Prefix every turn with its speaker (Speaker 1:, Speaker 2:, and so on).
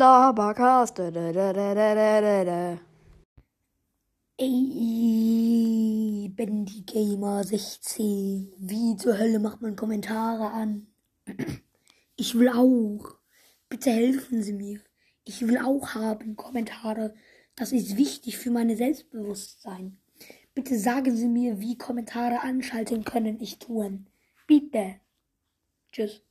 Speaker 1: Labercast.
Speaker 2: Ey, Bendy Gamer 16. Wie zur Hölle macht man Kommentare an? Ich will auch. Bitte helfen Sie mir. Ich will auch haben Kommentare. Das ist wichtig für mein Selbstbewusstsein. Bitte sagen Sie mir, wie Kommentare anschalten können. Ich tun. Bitte. Tschüss.